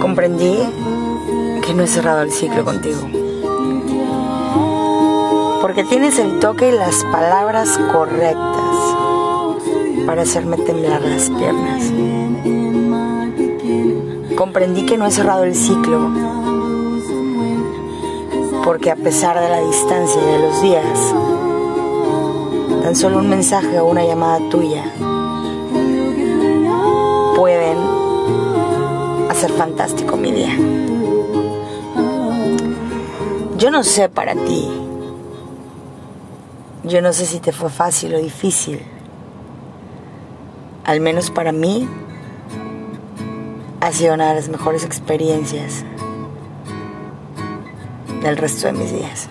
Comprendí que no he cerrado el ciclo contigo. Porque tienes el toque y las palabras correctas para hacerme temblar las piernas. Comprendí que no he cerrado el ciclo porque a pesar de la distancia y de los días, tan solo un mensaje o una llamada tuya hacer fantástico mi día. Yo no sé para ti, yo no sé si te fue fácil o difícil, al menos para mí ha sido una de las mejores experiencias del resto de mis días.